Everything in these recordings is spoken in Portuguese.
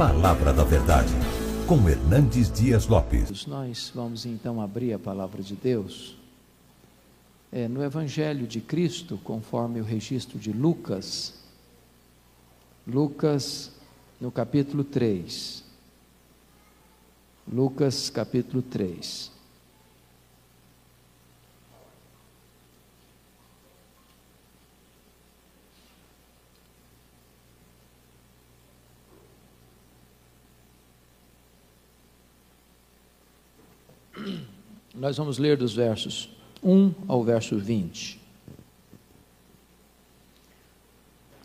Palavra da Verdade, com Hernandes Dias Lopes. Nós vamos então abrir a palavra de Deus é, no Evangelho de Cristo, conforme o registro de Lucas, Lucas no capítulo 3. Lucas capítulo 3. Nós vamos ler dos versos 1 ao verso 20.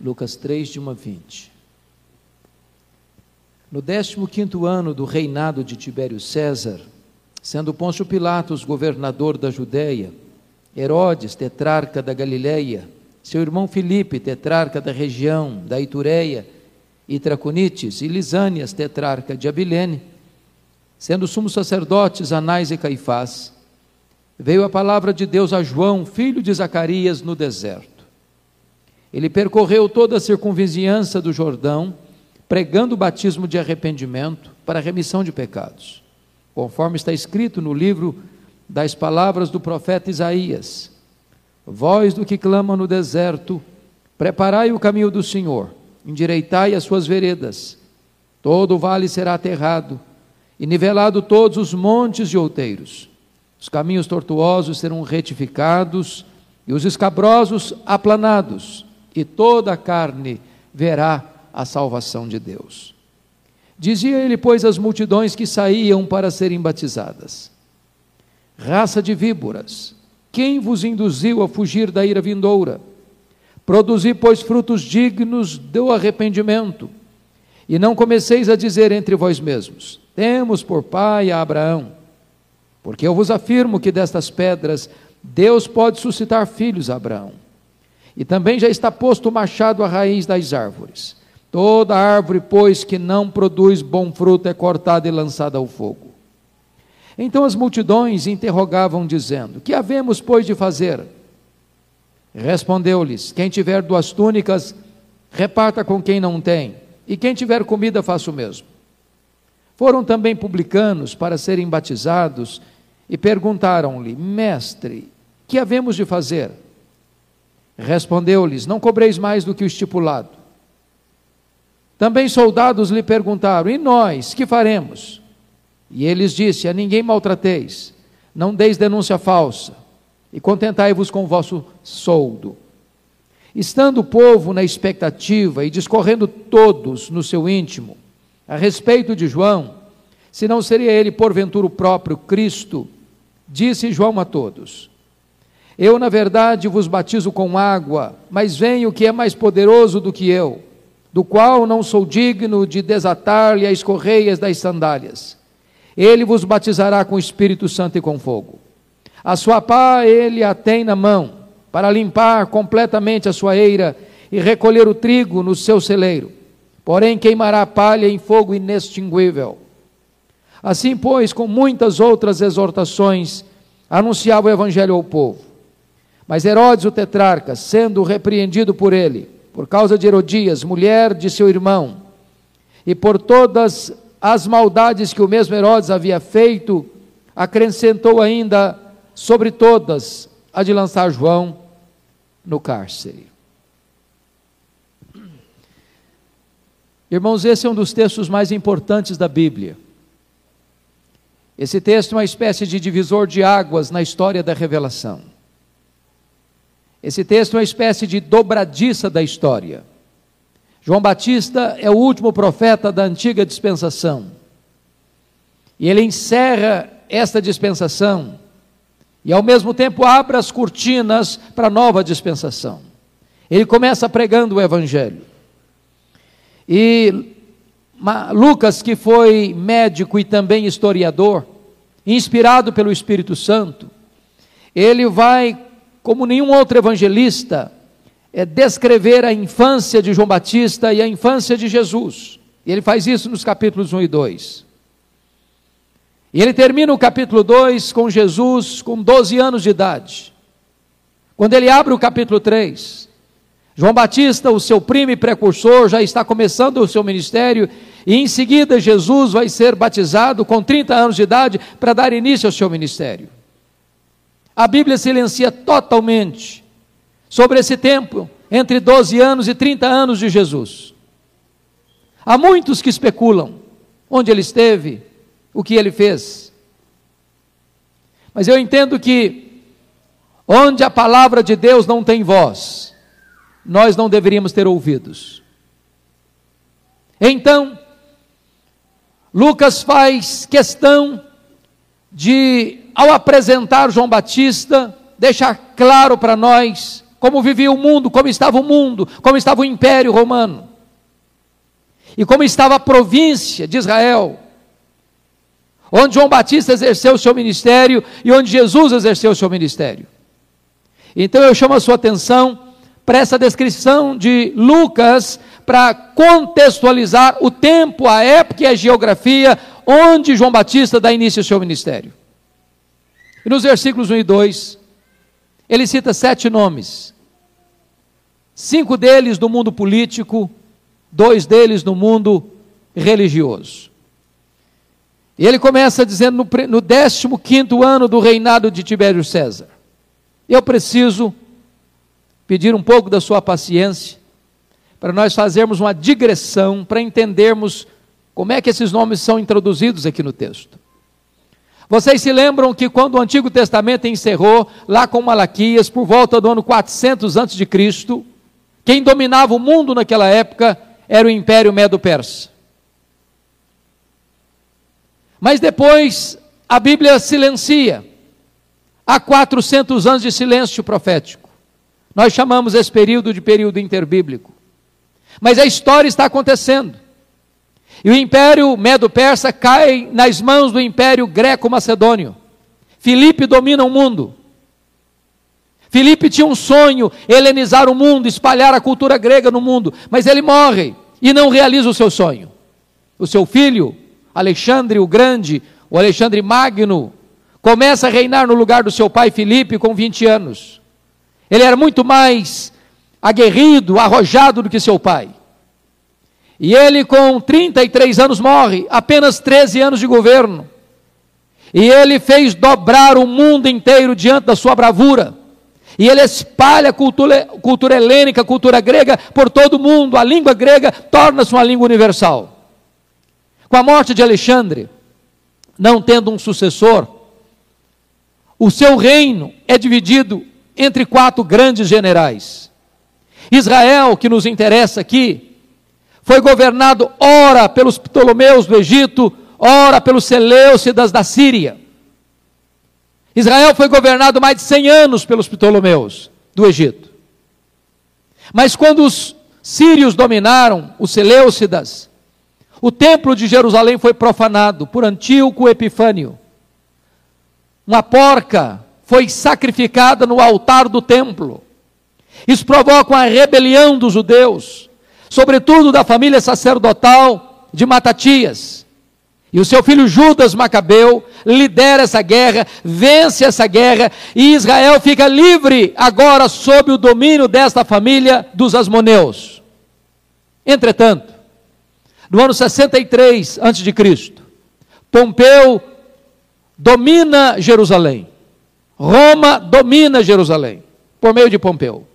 Lucas 3, de 1 a 20. No 15 ano do reinado de Tibério César, sendo Pôncio Pilatos governador da Judéia, Herodes, tetrarca da Galileia, seu irmão Filipe, tetrarca da região da Itureia e Traconites, e Lisânias, tetrarca de Abilene, sendo sumos sacerdotes Anás e Caifás, veio a palavra de Deus a João, filho de Zacarias, no deserto. Ele percorreu toda a circunvizinhança do Jordão, pregando o batismo de arrependimento para a remissão de pecados, conforme está escrito no livro das palavras do profeta Isaías: Voz do que clama no deserto, preparai o caminho do Senhor, endireitai as suas veredas, todo o vale será aterrado, e nivelado todos os montes e outeiros os caminhos tortuosos serão retificados e os escabrosos aplanados, e toda a carne verá a salvação de Deus. Dizia ele, pois, às multidões que saíam para serem batizadas: Raça de víboras, quem vos induziu a fugir da ira vindoura? Produzi, pois, frutos dignos do arrependimento, e não comeceis a dizer entre vós mesmos: Temos por pai a Abraão. Porque eu vos afirmo que destas pedras Deus pode suscitar filhos a Abraão. E também já está posto o machado à raiz das árvores. Toda árvore, pois, que não produz bom fruto é cortada e lançada ao fogo. Então as multidões interrogavam, dizendo: Que havemos, pois, de fazer? Respondeu-lhes: Quem tiver duas túnicas, reparta com quem não tem, e quem tiver comida, faça o mesmo. Foram também publicanos para serem batizados e perguntaram-lhe: Mestre, que havemos de fazer? Respondeu-lhes: Não cobreis mais do que o estipulado. Também soldados lhe perguntaram: E nós, que faremos? E eles disse: A ninguém maltrateis, não deis denúncia falsa, e contentai-vos com o vosso soldo. Estando o povo na expectativa e discorrendo todos no seu íntimo a respeito de João, se não seria ele porventura o próprio Cristo, Disse João a todos: Eu, na verdade, vos batizo com água, mas vem o que é mais poderoso do que eu, do qual não sou digno de desatar-lhe as correias das sandálias. Ele vos batizará com o Espírito Santo e com fogo. A sua pá ele a tem na mão, para limpar completamente a sua eira e recolher o trigo no seu celeiro. Porém, queimará a palha em fogo inextinguível. Assim, pois, com muitas outras exortações, anunciava o evangelho ao povo. Mas Herodes, o tetrarca, sendo repreendido por ele, por causa de Herodias, mulher de seu irmão, e por todas as maldades que o mesmo Herodes havia feito, acrescentou ainda sobre todas a de lançar João no cárcere. Irmãos, esse é um dos textos mais importantes da Bíblia. Esse texto é uma espécie de divisor de águas na história da revelação. Esse texto é uma espécie de dobradiça da história. João Batista é o último profeta da antiga dispensação. E ele encerra esta dispensação e ao mesmo tempo abre as cortinas para a nova dispensação. Ele começa pregando o evangelho. E Lucas, que foi médico e também historiador, inspirado pelo Espírito Santo, ele vai, como nenhum outro evangelista, é, descrever a infância de João Batista e a infância de Jesus. E ele faz isso nos capítulos 1 e 2. E ele termina o capítulo 2 com Jesus com 12 anos de idade. Quando ele abre o capítulo 3, João Batista, o seu primo e precursor, já está começando o seu ministério E em seguida, Jesus vai ser batizado com 30 anos de idade para dar início ao seu ministério. A Bíblia silencia totalmente sobre esse tempo entre 12 anos e 30 anos de Jesus. Há muitos que especulam onde ele esteve, o que ele fez. Mas eu entendo que onde a palavra de Deus não tem voz, nós não deveríamos ter ouvidos. Então, Lucas faz questão de, ao apresentar João Batista, deixar claro para nós como vivia o mundo, como estava o mundo, como estava o Império Romano, e como estava a província de Israel, onde João Batista exerceu o seu ministério e onde Jesus exerceu o seu ministério. Então eu chamo a sua atenção para essa descrição de Lucas, para contextualizar o tempo, a época e a geografia onde João Batista dá início ao seu ministério. E nos versículos 1 e 2, ele cita sete nomes, cinco deles do mundo político, dois deles no mundo religioso. E ele começa dizendo no, no 15 ano do reinado de Tibério César. Eu preciso pedir um pouco da sua paciência para nós fazermos uma digressão para entendermos como é que esses nomes são introduzidos aqui no texto. Vocês se lembram que quando o Antigo Testamento encerrou, lá com Malaquias, por volta do ano 400 a.C., quem dominava o mundo naquela época era o Império Medo-Persa. Mas depois a Bíblia silencia. Há 400 anos de silêncio profético. Nós chamamos esse período de período interbíblico. Mas a história está acontecendo. E o império medo-persa cai nas mãos do império greco-macedônio. Filipe domina o mundo. Filipe tinha um sonho, helenizar o mundo, espalhar a cultura grega no mundo, mas ele morre e não realiza o seu sonho. O seu filho, Alexandre o Grande, o Alexandre Magno, começa a reinar no lugar do seu pai Filipe com 20 anos. Ele era muito mais aguerrido, arrojado do que seu pai. E ele, com 33 anos, morre, apenas 13 anos de governo. E ele fez dobrar o mundo inteiro diante da sua bravura. E ele espalha a cultura, cultura helênica, cultura grega por todo o mundo. A língua grega torna-se uma língua universal. Com a morte de Alexandre, não tendo um sucessor, o seu reino é dividido entre quatro grandes generais. Israel, que nos interessa aqui, foi governado ora pelos Ptolomeus do Egito, ora pelos Seleucidas da Síria. Israel foi governado mais de 100 anos pelos Ptolomeus do Egito. Mas quando os sírios dominaram, os Seleucidas, o templo de Jerusalém foi profanado por Antíoco Epifânio. Uma porca foi sacrificada no altar do templo. Isso provoca uma rebelião dos judeus, sobretudo da família sacerdotal de Matatias. E o seu filho Judas Macabeu lidera essa guerra, vence essa guerra, e Israel fica livre agora sob o domínio desta família dos Asmoneus. Entretanto, no ano 63 a.C., Pompeu domina Jerusalém. Roma domina Jerusalém, por meio de Pompeu.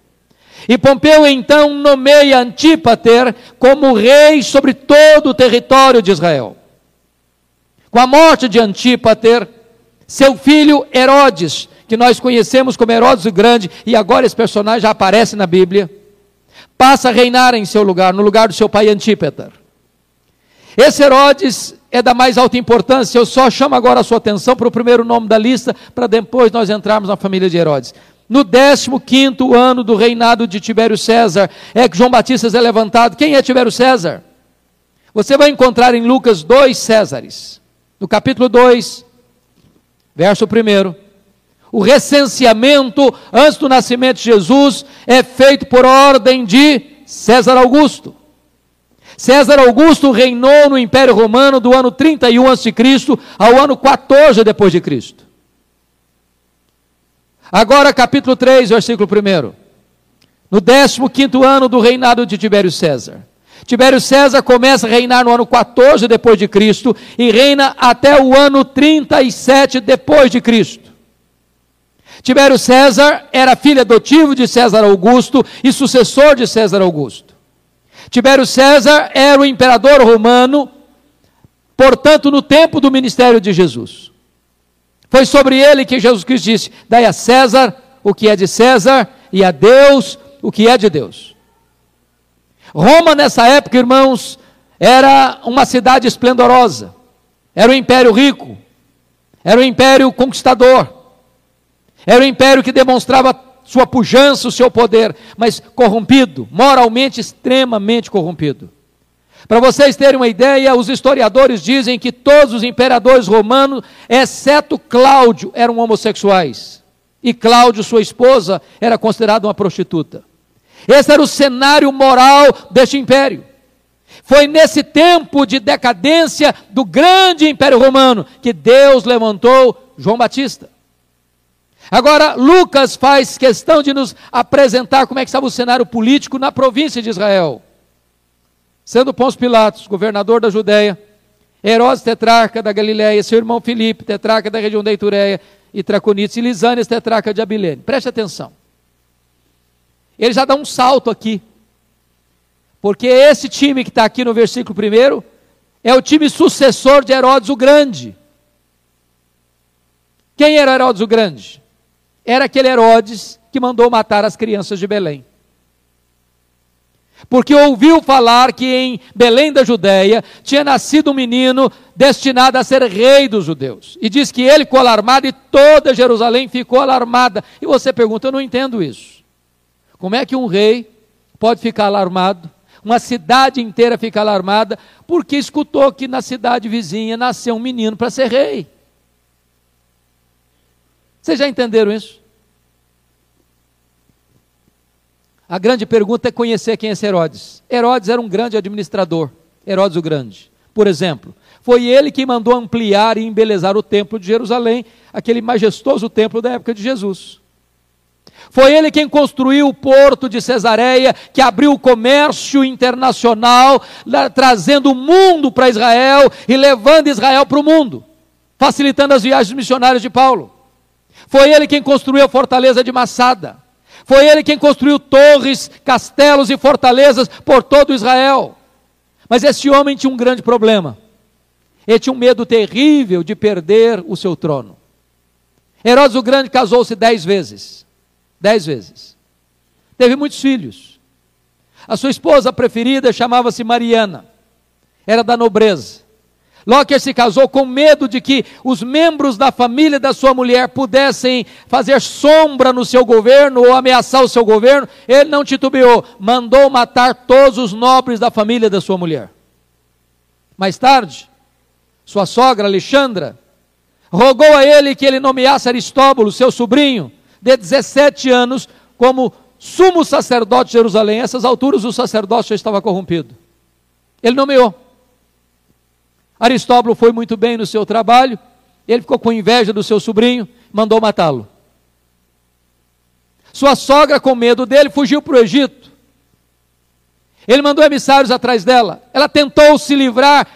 E Pompeu então nomeia Antípater como rei sobre todo o território de Israel. Com a morte de Antípater, seu filho Herodes, que nós conhecemos como Herodes o Grande, e agora esse personagem já aparece na Bíblia, passa a reinar em seu lugar, no lugar do seu pai Antípater. Esse Herodes é da mais alta importância, eu só chamo agora a sua atenção para o primeiro nome da lista, para depois nós entrarmos na família de Herodes. No 15 ano do reinado de Tibério César, é que João Batista é levantado. Quem é Tibério César? Você vai encontrar em Lucas dois Césares. No capítulo 2, verso 1. O recenseamento antes do nascimento de Jesus é feito por ordem de César Augusto. César Augusto reinou no Império Romano do ano 31 a.C. ao ano 14 depois de Cristo. Agora capítulo 3, versículo 1. No 15 ano do reinado de Tibério César. Tibério César começa a reinar no ano 14 depois de Cristo e reina até o ano 37 depois de Cristo. Tibério César era filho adotivo de César Augusto e sucessor de César Augusto. Tibério César era o imperador romano, portanto, no tempo do ministério de Jesus. Foi sobre ele que Jesus Cristo disse: Dai a César o que é de César e a Deus o que é de Deus. Roma, nessa época, irmãos, era uma cidade esplendorosa, era um império rico, era um império conquistador, era um império que demonstrava sua pujança, o seu poder, mas corrompido, moralmente extremamente corrompido. Para vocês terem uma ideia, os historiadores dizem que todos os imperadores romanos, exceto Cláudio, eram homossexuais. E Cláudio, sua esposa, era considerada uma prostituta. Esse era o cenário moral deste império. Foi nesse tempo de decadência do grande império romano que Deus levantou João Batista. Agora, Lucas faz questão de nos apresentar como é que estava o cenário político na província de Israel. Sendo Pôncio Pilatos, governador da Judéia, Herodes, tetrarca da Galiléia, seu irmão Filipe, tetrarca da região da Itureia, e Traconites, e Lisânias, tetrarca de Abilene. Preste atenção. Ele já dá um salto aqui. Porque esse time que está aqui no versículo 1 é o time sucessor de Herodes o Grande. Quem era Herodes o Grande? Era aquele Herodes que mandou matar as crianças de Belém porque ouviu falar que em Belém da Judéia tinha nascido um menino destinado a ser rei dos judeus. E diz que ele ficou alarmado e toda Jerusalém ficou alarmada. E você pergunta, eu não entendo isso. Como é que um rei pode ficar alarmado? Uma cidade inteira fica alarmada porque escutou que na cidade vizinha nasceu um menino para ser rei. Vocês já entenderam isso? A grande pergunta é conhecer quem é esse Herodes. Herodes era um grande administrador, Herodes o Grande. Por exemplo, foi ele que mandou ampliar e embelezar o templo de Jerusalém, aquele majestoso templo da época de Jesus. Foi ele quem construiu o porto de Cesareia, que abriu o comércio internacional, trazendo o mundo para Israel e levando Israel para o mundo, facilitando as viagens missionárias de Paulo. Foi ele quem construiu a fortaleza de Massada. Foi ele quem construiu torres, castelos e fortalezas por todo Israel. Mas esse homem tinha um grande problema. Ele tinha um medo terrível de perder o seu trono. Herodes o Grande casou-se dez vezes. Dez vezes. Teve muitos filhos. A sua esposa preferida chamava-se Mariana. Era da nobreza. Locker se casou com medo de que os membros da família da sua mulher pudessem fazer sombra no seu governo ou ameaçar o seu governo. Ele não titubeou, mandou matar todos os nobres da família da sua mulher. Mais tarde, sua sogra Alexandra rogou a ele que ele nomeasse Aristóbulo, seu sobrinho, de 17 anos, como sumo sacerdote de Jerusalém. A essas alturas o sacerdócio já estava corrompido. Ele nomeou. Aristóbulo foi muito bem no seu trabalho, ele ficou com inveja do seu sobrinho, mandou matá-lo. Sua sogra, com medo dele, fugiu para o Egito. Ele mandou emissários atrás dela. Ela tentou se livrar,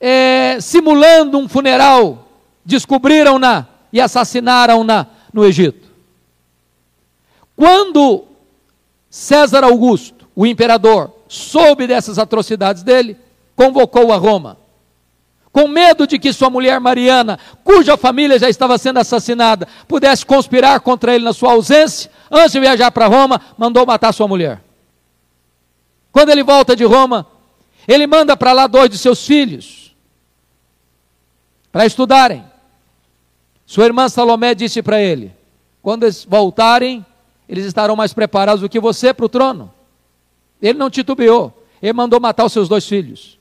é, simulando um funeral. Descobriram-na e assassinaram-na no Egito. Quando César Augusto, o imperador, soube dessas atrocidades dele, convocou a Roma com medo de que sua mulher Mariana, cuja família já estava sendo assassinada, pudesse conspirar contra ele na sua ausência, antes de viajar para Roma, mandou matar sua mulher. Quando ele volta de Roma, ele manda para lá dois de seus filhos para estudarem. Sua irmã Salomé disse para ele: quando eles voltarem, eles estarão mais preparados do que você para o trono. Ele não titubeou, ele mandou matar os seus dois filhos.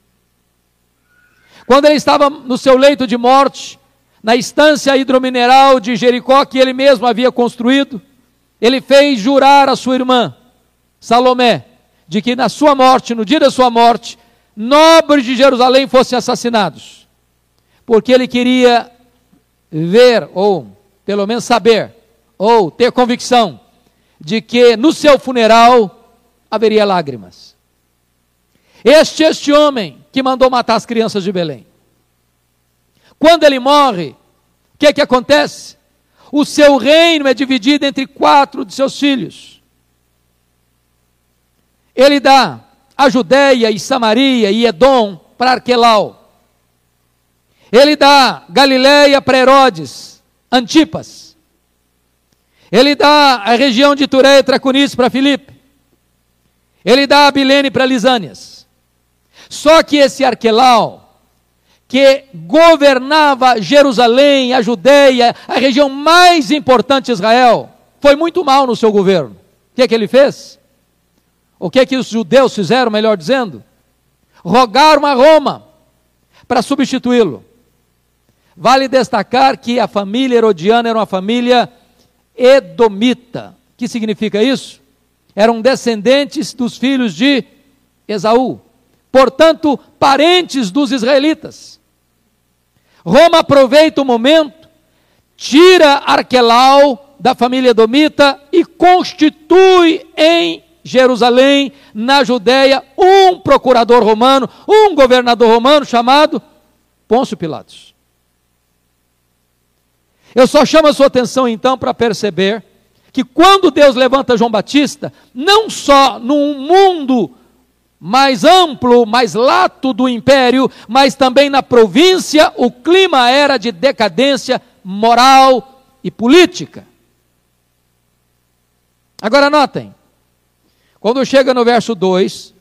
Quando ele estava no seu leito de morte, na estância hidromineral de Jericó que ele mesmo havia construído, ele fez jurar a sua irmã, Salomé, de que na sua morte, no dia da sua morte, nobres de Jerusalém fossem assassinados, porque ele queria ver, ou pelo menos saber, ou ter convicção, de que no seu funeral haveria lágrimas. Este este homem que mandou matar as crianças de Belém. Quando ele morre, o que, que acontece? O seu reino é dividido entre quatro de seus filhos. Ele dá a Judéia e Samaria e Edom para Arquelau. Ele dá Galiléia para Herodes, Antipas. Ele dá a região de Tureia e Traconice para Filipe. Ele dá a Bilene para Lisânias. Só que esse Arquelau, que governava Jerusalém, a Judéia, a região mais importante de Israel, foi muito mal no seu governo. O que é que ele fez? O que é que os judeus fizeram, melhor dizendo? Rogaram a Roma para substituí-lo. Vale destacar que a família herodiana era uma família edomita. O que significa isso? Eram descendentes dos filhos de Esaú, portanto, parentes dos israelitas. Roma aproveita o momento, tira Arquelau da família Domita e constitui em Jerusalém, na Judéia, um procurador romano, um governador romano chamado Pôncio Pilatos. Eu só chamo a sua atenção então para perceber que quando Deus levanta João Batista, não só num mundo mais amplo, mais lato do império, mas também na província o clima era de decadência moral e política. Agora notem, quando chega no verso 2,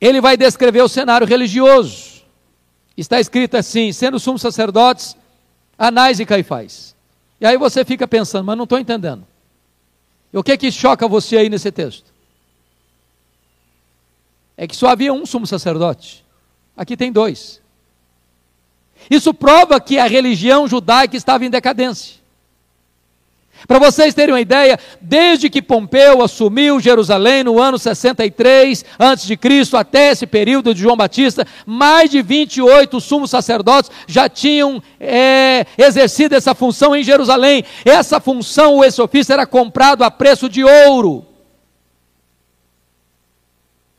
ele vai descrever o cenário religioso. Está escrito assim: sendo sumos sacerdotes, Anás e Caifás. E aí você fica pensando, mas não estou entendendo. E o que que choca você aí nesse texto? É que só havia um sumo sacerdote. Aqui tem dois. Isso prova que a religião judaica estava em decadência. Para vocês terem uma ideia, desde que Pompeu assumiu Jerusalém no ano 63 a.C. até esse período de João Batista, mais de 28 sumos sacerdotes já tinham é, exercido essa função em Jerusalém. Essa função, esse ofício, era comprado a preço de ouro.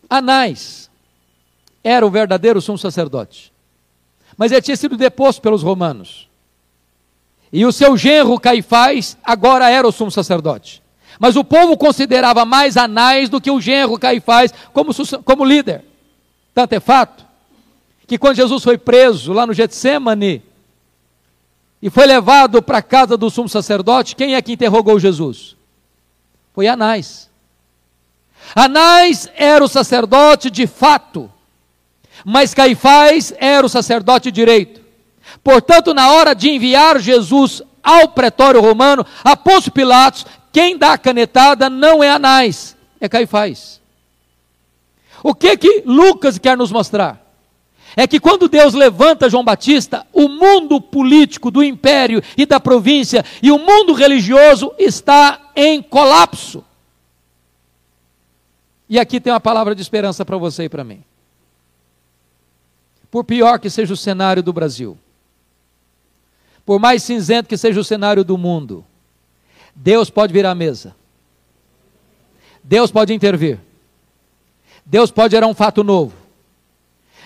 Anás era o verdadeiro sumo sacerdote, mas ele tinha sido deposto pelos romanos. E o seu genro Caifás agora era o sumo sacerdote. Mas o povo considerava mais Anás do que o genro Caifás como, como líder. Tanto é fato que quando Jesus foi preso lá no Getsemane e foi levado para a casa do sumo sacerdote, quem é que interrogou Jesus? Foi Anás. Anás era o sacerdote de fato, mas Caifás era o sacerdote direito. Portanto, na hora de enviar Jesus ao pretório romano, a Pilatos, quem dá a canetada não é Anás, é Caifás. O que que Lucas quer nos mostrar? É que quando Deus levanta João Batista, o mundo político do império e da província e o mundo religioso está em colapso. E aqui tem uma palavra de esperança para você e para mim. Por pior que seja o cenário do Brasil, por mais cinzento que seja o cenário do mundo, Deus pode virar a mesa. Deus pode intervir. Deus pode gerar um fato novo.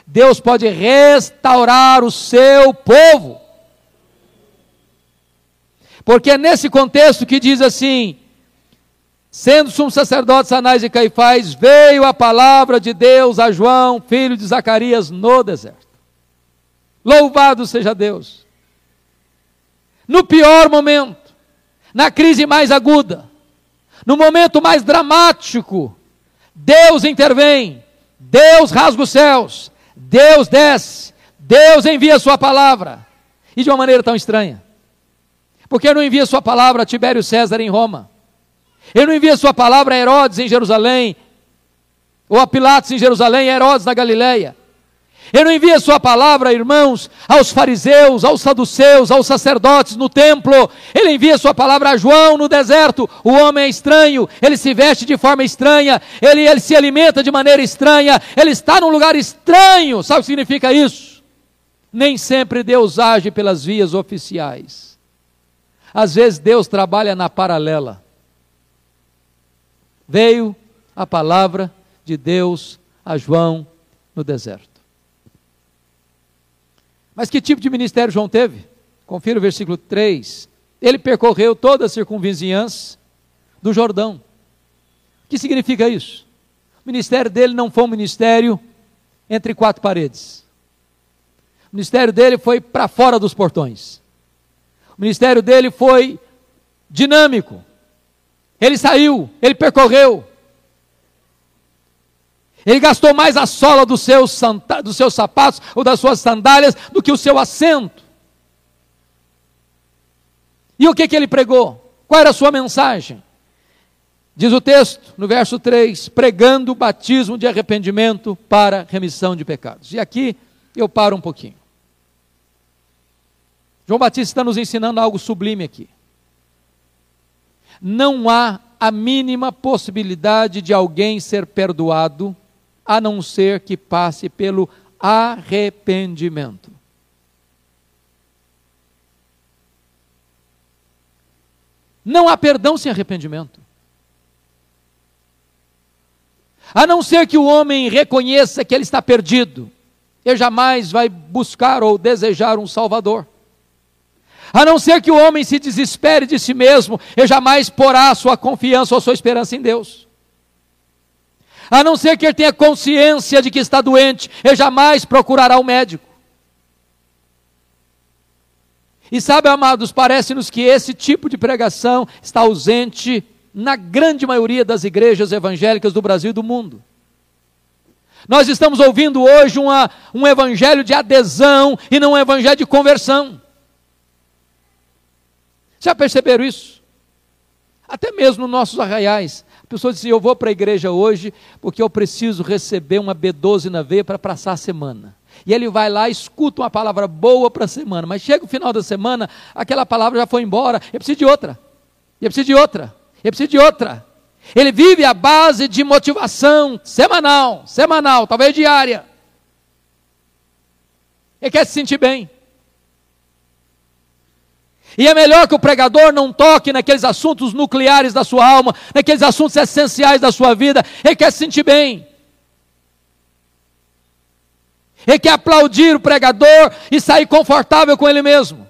Deus pode restaurar o seu povo. Porque é nesse contexto que diz assim: Sendo sumos sacerdotes Anás e Caifás, veio a palavra de Deus a João, filho de Zacarias, no deserto. Louvado seja Deus. No pior momento, na crise mais aguda, no momento mais dramático, Deus intervém, Deus rasga os céus, Deus desce, Deus envia a sua palavra, e de uma maneira tão estranha. Porque não envia a sua palavra a Tibério César em Roma? Ele não envia sua palavra a Herodes em Jerusalém, ou a Pilatos em Jerusalém, a Herodes na Galileia. Ele não envia sua palavra, irmãos, aos fariseus, aos saduceus, aos sacerdotes no templo. Ele envia sua palavra a João no deserto. O homem é estranho, ele se veste de forma estranha, ele, ele se alimenta de maneira estranha, ele está num lugar estranho. Sabe o que significa isso? Nem sempre Deus age pelas vias oficiais. Às vezes Deus trabalha na paralela veio a palavra, de Deus a João no deserto. Mas que tipo de ministério João teve? Confira o versículo 3. Ele percorreu toda a circunvizinhança do Jordão. O que significa isso? O ministério dele não foi um ministério entre quatro paredes. O ministério dele foi para fora dos portões. O ministério dele foi dinâmico. Ele saiu, ele percorreu. Ele gastou mais a sola dos seus, dos seus sapatos ou das suas sandálias do que o seu assento. E o que, que ele pregou? Qual era a sua mensagem? Diz o texto, no verso 3, pregando o batismo de arrependimento para remissão de pecados. E aqui eu paro um pouquinho. João Batista está nos ensinando algo sublime aqui. Não há a mínima possibilidade de alguém ser perdoado a não ser que passe pelo arrependimento. Não há perdão sem arrependimento. A não ser que o homem reconheça que ele está perdido, ele jamais vai buscar ou desejar um Salvador. A não ser que o homem se desespere de si mesmo, ele jamais porá sua confiança ou sua esperança em Deus. A não ser que ele tenha consciência de que está doente, ele jamais procurará o um médico. E sabe, amados, parece-nos que esse tipo de pregação está ausente na grande maioria das igrejas evangélicas do Brasil e do mundo. Nós estamos ouvindo hoje uma, um evangelho de adesão e não um evangelho de conversão. Já perceberam isso? Até mesmo nos nossos arraiais. A pessoa diz assim: Eu vou para a igreja hoje porque eu preciso receber uma B12 na veia para passar a semana. E ele vai lá, escuta uma palavra boa para a semana, mas chega o final da semana, aquela palavra já foi embora, eu preciso de outra, eu preciso de outra. Ele precisa de outra. Ele vive à base de motivação semanal, semanal, talvez diária. Ele quer se sentir bem. E é melhor que o pregador não toque naqueles assuntos nucleares da sua alma, naqueles assuntos essenciais da sua vida. Ele quer se sentir bem. Ele quer aplaudir o pregador e sair confortável com ele mesmo.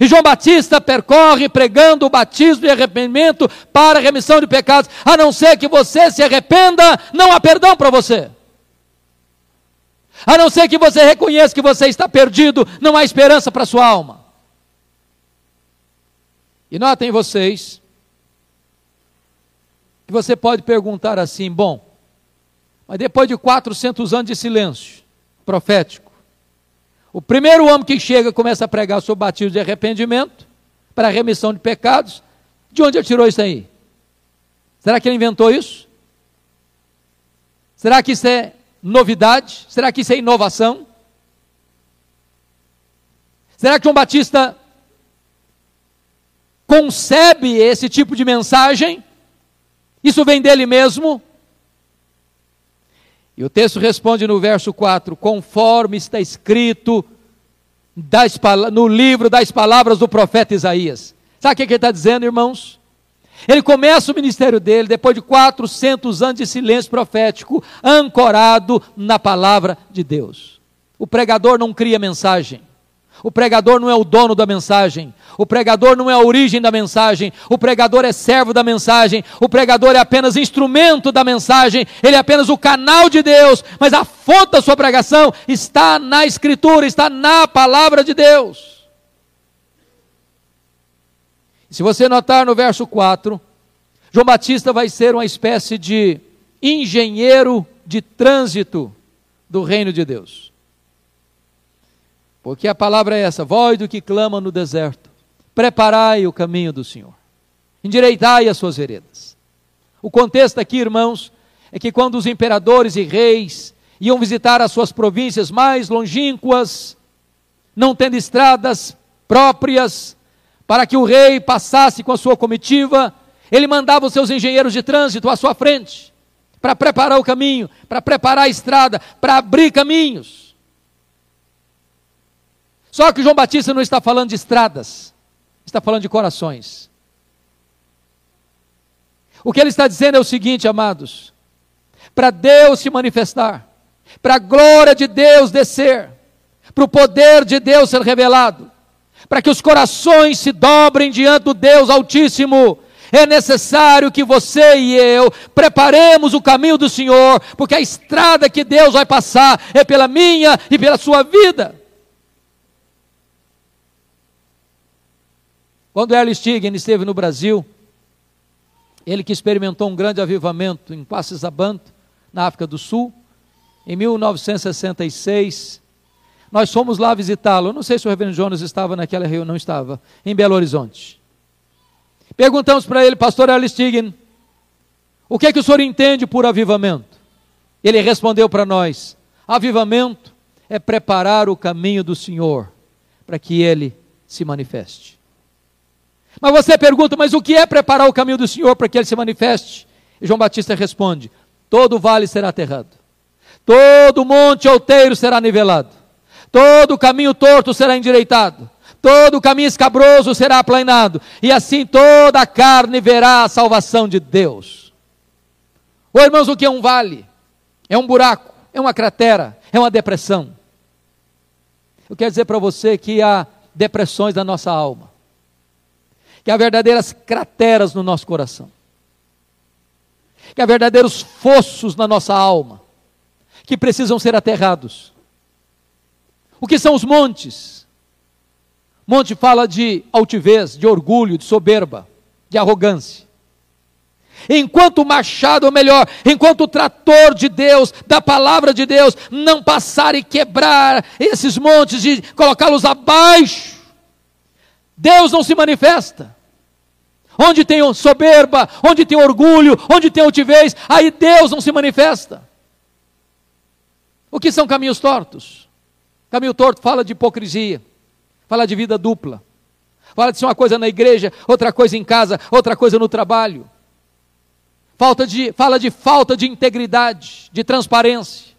E João Batista percorre pregando o batismo e arrependimento para remissão de pecados. A não ser que você se arrependa, não há perdão para você. A não ser que você reconheça que você está perdido, não há esperança para a sua alma. E notem vocês que você pode perguntar assim: bom, mas depois de 400 anos de silêncio profético, o primeiro homem que chega começa a pregar sobre batismo de arrependimento para remissão de pecados. De onde ele tirou isso aí? Será que ele inventou isso? Será que isso é novidade? Será que isso é inovação? Será que João Batista concebe esse tipo de mensagem? Isso vem dele mesmo? E o texto responde no verso 4: conforme está escrito das, no livro das palavras do profeta Isaías. Sabe o que ele está dizendo, irmãos? Ele começa o ministério dele depois de 400 anos de silêncio profético, ancorado na palavra de Deus. O pregador não cria mensagem. O pregador não é o dono da mensagem. O pregador não é a origem da mensagem. O pregador é servo da mensagem. O pregador é apenas instrumento da mensagem. Ele é apenas o canal de Deus. Mas a fonte da sua pregação está na Escritura, está na palavra de Deus. Se você notar no verso 4, João Batista vai ser uma espécie de engenheiro de trânsito do reino de Deus. Porque a palavra é essa: voz do que clama no deserto, preparai o caminho do Senhor, endireitai as suas veredas. O contexto aqui, irmãos, é que quando os imperadores e reis iam visitar as suas províncias mais longínquas, não tendo estradas próprias para que o rei passasse com a sua comitiva, ele mandava os seus engenheiros de trânsito à sua frente, para preparar o caminho, para preparar a estrada, para abrir caminhos. Só que João Batista não está falando de estradas, está falando de corações. O que ele está dizendo é o seguinte, amados: para Deus se manifestar, para a glória de Deus descer, para o poder de Deus ser revelado, para que os corações se dobrem diante do Deus Altíssimo, é necessário que você e eu preparemos o caminho do Senhor, porque a estrada que Deus vai passar é pela minha e pela sua vida. Quando Erle Stigen esteve no Brasil, ele que experimentou um grande avivamento em Quacisabanto, na África do Sul, em 1966, nós fomos lá visitá-lo. Eu não sei se o reverendo Jonas estava naquela reunião, não estava, em Belo Horizonte. Perguntamos para ele, pastor Alistigen, o que é que o senhor entende por avivamento? Ele respondeu para nós: avivamento é preparar o caminho do Senhor para que ele se manifeste. Mas você pergunta, mas o que é preparar o caminho do Senhor para que ele se manifeste? E João Batista responde: todo vale será aterrado, todo monte alteiro será nivelado, todo caminho torto será endireitado, todo caminho escabroso será aplanado, e assim toda a carne verá a salvação de Deus. Ô irmãos, o que é um vale? É um buraco, é uma cratera, é uma depressão. Eu quero dizer para você que há depressões da nossa alma, que há verdadeiras crateras no nosso coração, que há verdadeiros fossos na nossa alma, que precisam ser aterrados. O que são os montes? Monte fala de altivez, de orgulho, de soberba, de arrogância. Enquanto o machado, ou melhor, enquanto o trator de Deus, da palavra de Deus, não passar e quebrar esses montes e colocá-los abaixo, Deus não se manifesta. Onde tem soberba, onde tem orgulho, onde tem altivez, aí Deus não se manifesta. O que são caminhos tortos? Caminho torto fala de hipocrisia fala de vida dupla. Fala de ser uma coisa na igreja, outra coisa em casa, outra coisa no trabalho. Falta de, fala de falta de integridade, de transparência.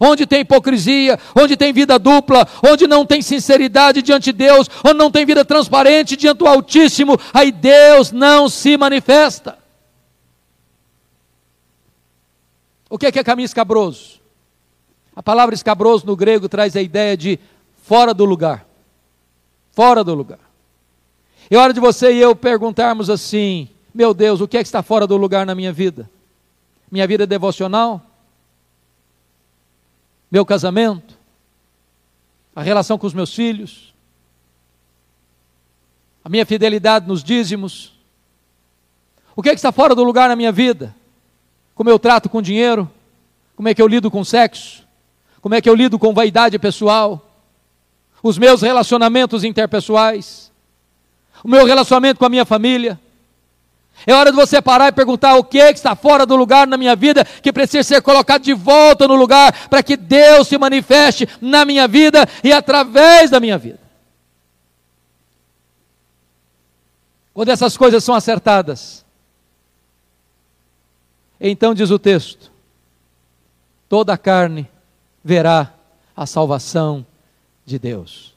Onde tem hipocrisia, onde tem vida dupla, onde não tem sinceridade diante de Deus, onde não tem vida transparente diante do Altíssimo, aí Deus não se manifesta. O que é, que é caminho escabroso? A palavra escabroso no grego traz a ideia de fora do lugar fora do lugar. É hora de você e eu perguntarmos assim: meu Deus, o que é que está fora do lugar na minha vida? Minha vida devocional? Meu casamento? A relação com os meus filhos? A minha fidelidade nos dízimos? O que é que está fora do lugar na minha vida? Como eu trato com dinheiro? Como é que eu lido com sexo? Como é que eu lido com vaidade pessoal? os meus relacionamentos interpessoais, o meu relacionamento com a minha família. É hora de você parar e perguntar o que, é que está fora do lugar na minha vida, que precisa ser colocado de volta no lugar, para que Deus se manifeste na minha vida e através da minha vida. Quando essas coisas são acertadas, então diz o texto: toda a carne verá a salvação de Deus.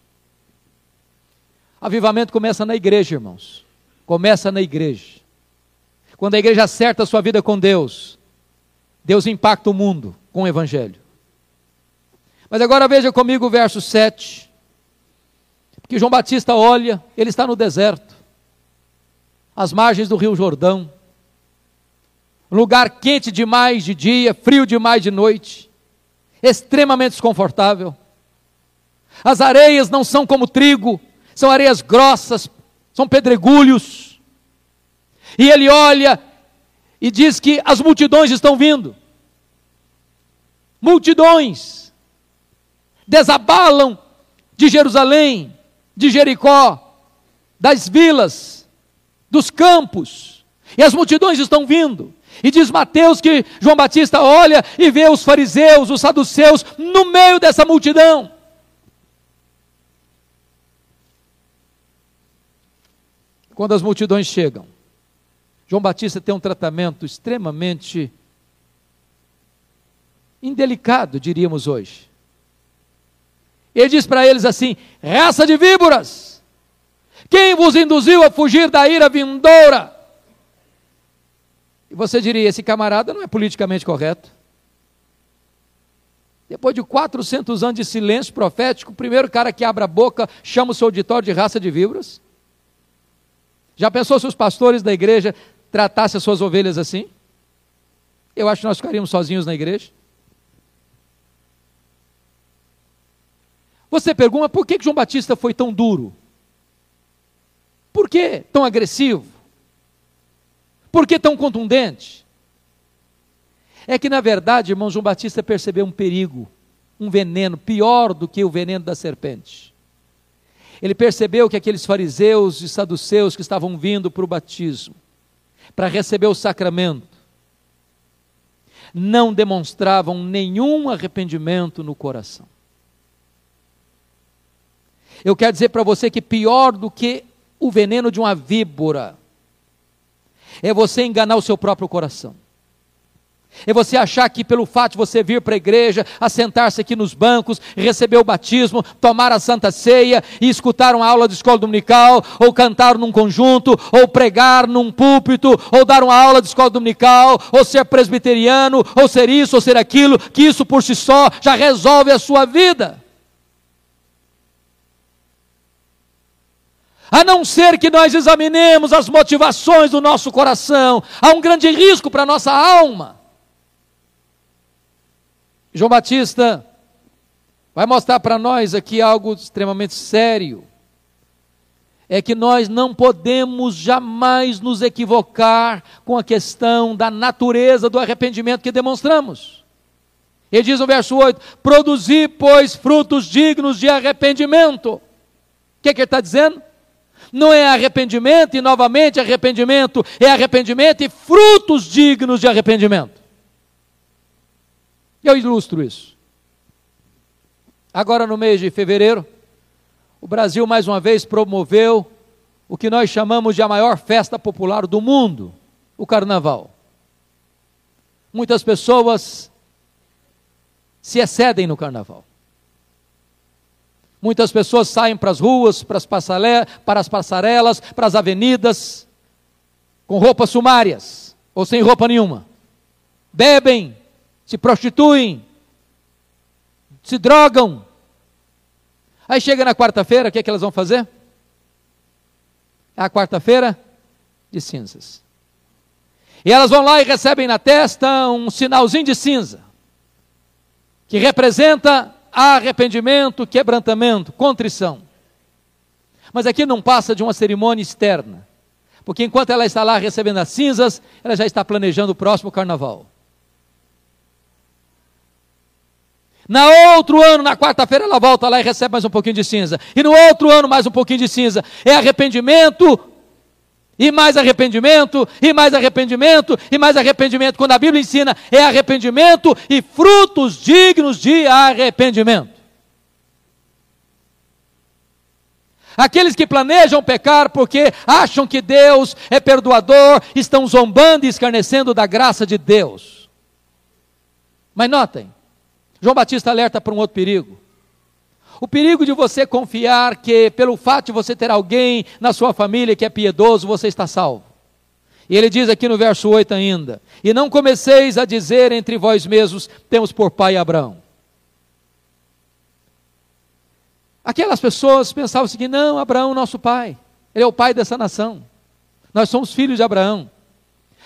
Avivamento começa na igreja, irmãos. Começa na igreja. Quando a igreja acerta a sua vida com Deus, Deus impacta o mundo com o Evangelho. Mas agora veja comigo o verso 7. Que João Batista olha, ele está no deserto, às margens do Rio Jordão, lugar quente demais de dia, frio demais de noite, extremamente desconfortável. As areias não são como trigo, são areias grossas, são pedregulhos. E ele olha e diz que as multidões estão vindo. Multidões desabalam de Jerusalém, de Jericó, das vilas, dos campos, e as multidões estão vindo. E diz Mateus que João Batista olha e vê os fariseus, os saduceus, no meio dessa multidão. quando as multidões chegam. João Batista tem um tratamento extremamente indelicado, diríamos hoje. Ele diz para eles assim: raça de víboras, quem vos induziu a fugir da ira vindoura? E você diria: esse camarada não é politicamente correto. Depois de 400 anos de silêncio profético, o primeiro cara que abre a boca chama o seu auditório de raça de víboras. Já pensou se os pastores da igreja tratassem as suas ovelhas assim? Eu acho que nós ficaríamos sozinhos na igreja. Você pergunta por que João Batista foi tão duro? Por que tão agressivo? Por que tão contundente? É que, na verdade, irmão João Batista percebeu um perigo, um veneno pior do que o veneno da serpente. Ele percebeu que aqueles fariseus e saduceus que estavam vindo para o batismo, para receber o sacramento, não demonstravam nenhum arrependimento no coração. Eu quero dizer para você que pior do que o veneno de uma víbora é você enganar o seu próprio coração. É você achar que pelo fato de você vir para a igreja, assentar-se aqui nos bancos, receber o batismo, tomar a santa ceia e escutar uma aula de escola dominical, ou cantar num conjunto, ou pregar num púlpito, ou dar uma aula de escola dominical, ou ser presbiteriano, ou ser isso, ou ser aquilo, que isso por si só já resolve a sua vida. A não ser que nós examinemos as motivações do nosso coração, há um grande risco para a nossa alma. João Batista vai mostrar para nós aqui algo extremamente sério. É que nós não podemos jamais nos equivocar com a questão da natureza do arrependimento que demonstramos. Ele diz no verso 8: Produzir, pois, frutos dignos de arrependimento. O que, que ele está dizendo? Não é arrependimento e novamente arrependimento, é arrependimento e frutos dignos de arrependimento. Eu ilustro isso. Agora, no mês de fevereiro, o Brasil mais uma vez promoveu o que nós chamamos de a maior festa popular do mundo, o Carnaval. Muitas pessoas se excedem no Carnaval. Muitas pessoas saem para as ruas, para as, para as passarelas, para as avenidas, com roupas sumárias ou sem roupa nenhuma. Bebem, se prostituem, se drogam. Aí chega na quarta-feira, o que, é que elas vão fazer? É a quarta-feira de cinzas. E elas vão lá e recebem na testa um sinalzinho de cinza, que representa arrependimento, quebrantamento, contrição. Mas aqui não passa de uma cerimônia externa, porque enquanto ela está lá recebendo as cinzas, ela já está planejando o próximo carnaval. Na outro ano, na quarta-feira, ela volta lá e recebe mais um pouquinho de cinza. E no outro ano, mais um pouquinho de cinza. É arrependimento, e mais arrependimento, e mais arrependimento, e mais arrependimento. Quando a Bíblia ensina, é arrependimento e frutos dignos de arrependimento. Aqueles que planejam pecar porque acham que Deus é perdoador, estão zombando e escarnecendo da graça de Deus. Mas notem, João Batista alerta para um outro perigo. O perigo de você confiar que, pelo fato de você ter alguém na sua família que é piedoso, você está salvo. E ele diz aqui no verso 8 ainda: E não comeceis a dizer entre vós mesmos: temos por pai Abraão. Aquelas pessoas pensavam o seguinte: não, Abraão, nosso pai, ele é o pai dessa nação. Nós somos filhos de Abraão.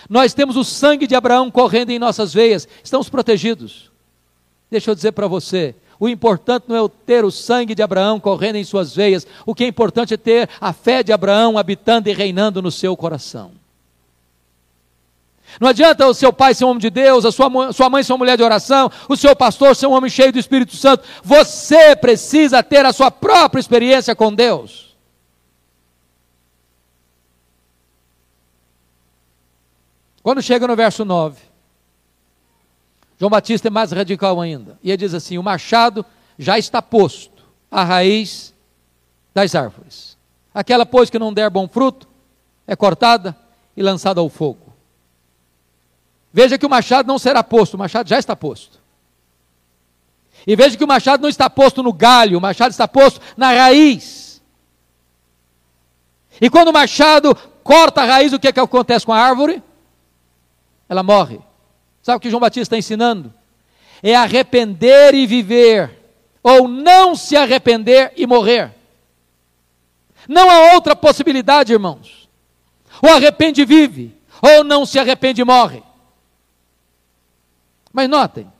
Nós temos o sangue de Abraão correndo em nossas veias, estamos protegidos. Deixa eu dizer para você: o importante não é ter o sangue de Abraão correndo em suas veias, o que é importante é ter a fé de Abraão habitando e reinando no seu coração. Não adianta o seu pai ser um homem de Deus, a sua, sua mãe ser uma mulher de oração, o seu pastor ser um homem cheio do Espírito Santo. Você precisa ter a sua própria experiência com Deus. Quando chega no verso 9, João Batista é mais radical ainda. E ele diz assim: o machado já está posto à raiz das árvores. Aquela, pois, que não der bom fruto, é cortada e lançada ao fogo. Veja que o machado não será posto, o machado já está posto. E veja que o machado não está posto no galho, o machado está posto na raiz. E quando o machado corta a raiz, o que, é que acontece com a árvore? ela morre. Sabe o que João Batista está ensinando? É arrepender e viver, ou não se arrepender e morrer. Não há outra possibilidade, irmãos. Ou arrepende e vive, ou não se arrepende e morre. Mas notem,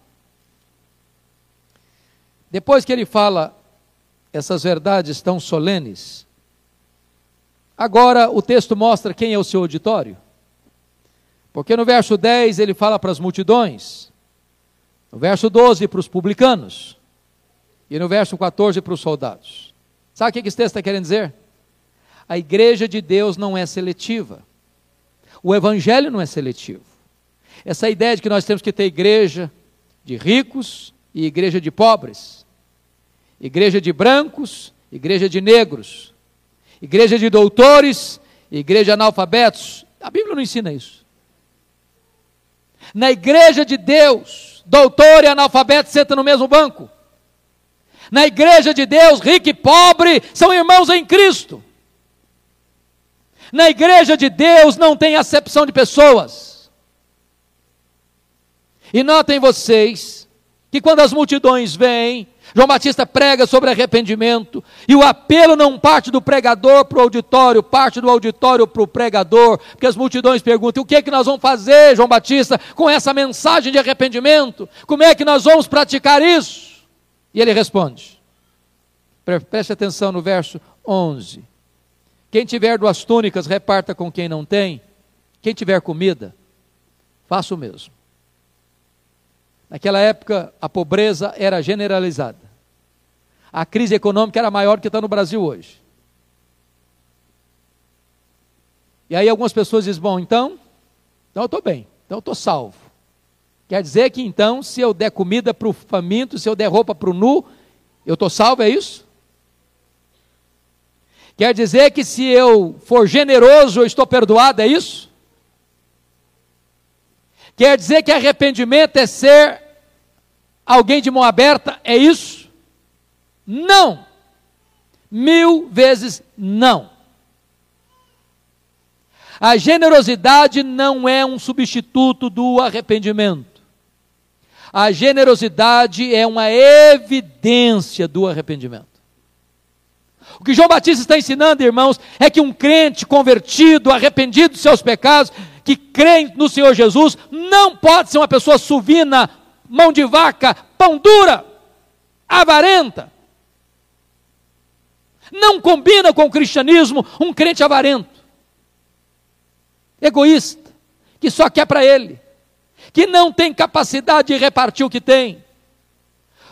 depois que ele fala essas verdades tão solenes, agora o texto mostra quem é o seu auditório. Porque no verso 10 ele fala para as multidões, no verso 12 para os publicanos, e no verso 14 para os soldados. Sabe o que esse texto está querendo dizer? A igreja de Deus não é seletiva. O evangelho não é seletivo. Essa ideia de que nós temos que ter igreja de ricos e igreja de pobres, igreja de brancos, igreja de negros, igreja de doutores, igreja de analfabetos. A Bíblia não ensina isso. Na igreja de Deus, doutor e analfabeto sentam no mesmo banco. Na igreja de Deus, rico e pobre são irmãos em Cristo. Na igreja de Deus não tem acepção de pessoas. E notem vocês que quando as multidões vêm, João Batista prega sobre arrependimento, e o apelo não parte do pregador para o auditório, parte do auditório para o pregador, porque as multidões perguntam: o que é que nós vamos fazer, João Batista, com essa mensagem de arrependimento? Como é que nós vamos praticar isso? E ele responde: preste atenção no verso 11. Quem tiver duas túnicas, reparta com quem não tem. Quem tiver comida, faça o mesmo. Naquela época, a pobreza era generalizada. A crise econômica era maior que está no Brasil hoje. E aí algumas pessoas dizem: bom, então, então eu estou bem, então eu estou salvo. Quer dizer que então, se eu der comida para o faminto, se eu der roupa para o nu, eu estou salvo, é isso? Quer dizer que se eu for generoso, eu estou perdoado, é isso? Quer dizer que arrependimento é ser alguém de mão aberta? É isso? Não. Mil vezes não. A generosidade não é um substituto do arrependimento. A generosidade é uma evidência do arrependimento. O que João Batista está ensinando, irmãos, é que um crente convertido, arrependido dos seus pecados, que crê no Senhor Jesus, não pode ser uma pessoa suvina, mão de vaca, pão dura, avarenta. Não combina com o cristianismo um crente avarento, egoísta, que só quer para ele, que não tem capacidade de repartir o que tem.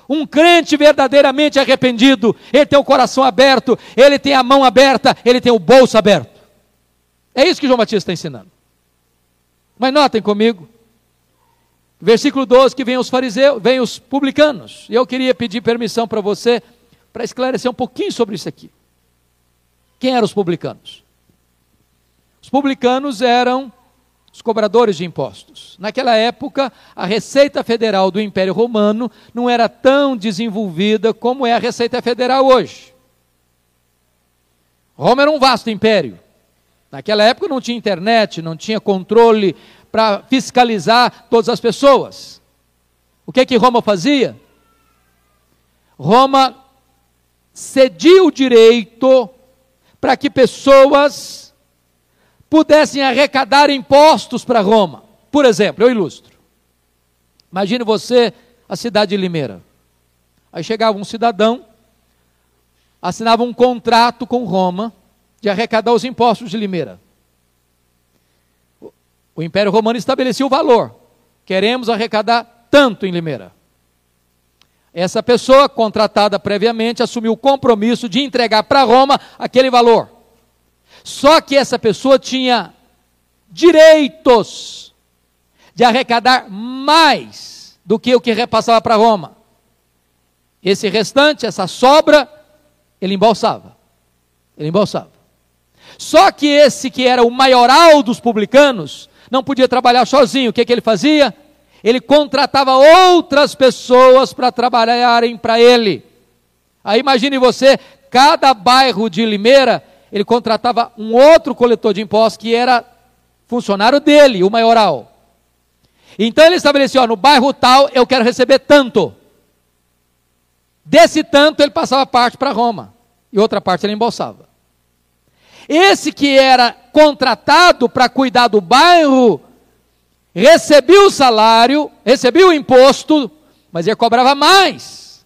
Um crente verdadeiramente arrependido, ele tem o coração aberto, ele tem a mão aberta, ele tem o bolso aberto. É isso que João Batista está ensinando. Mas notem comigo, versículo 12, que vem os fariseus, vem os publicanos. E eu queria pedir permissão para você para esclarecer um pouquinho sobre isso aqui. Quem eram os publicanos? Os publicanos eram os cobradores de impostos. Naquela época, a Receita Federal do Império Romano não era tão desenvolvida como é a Receita Federal hoje. Roma era um vasto império. Naquela época não tinha internet, não tinha controle para fiscalizar todas as pessoas. O que que Roma fazia? Roma cedia o direito para que pessoas pudessem arrecadar impostos para Roma. Por exemplo, eu ilustro. Imagine você a cidade de Limeira. Aí chegava um cidadão, assinava um contrato com Roma de arrecadar os impostos de Limeira. O Império Romano estabelecia o valor. Queremos arrecadar tanto em Limeira. Essa pessoa, contratada previamente, assumiu o compromisso de entregar para Roma aquele valor. Só que essa pessoa tinha direitos de arrecadar mais do que o que repassava para Roma. Esse restante, essa sobra, ele embolsava. Ele embolsava. Só que esse que era o maioral dos publicanos, não podia trabalhar sozinho. O que, que ele fazia? Ele contratava outras pessoas para trabalharem para ele. Aí imagine você, cada bairro de Limeira, ele contratava um outro coletor de impostos que era funcionário dele, o maioral. Então ele estabeleceu: ó, no bairro tal eu quero receber tanto. Desse tanto ele passava parte para Roma e outra parte ele embolsava. Esse que era contratado para cuidar do bairro recebia o salário, recebia o imposto, mas ele cobrava mais.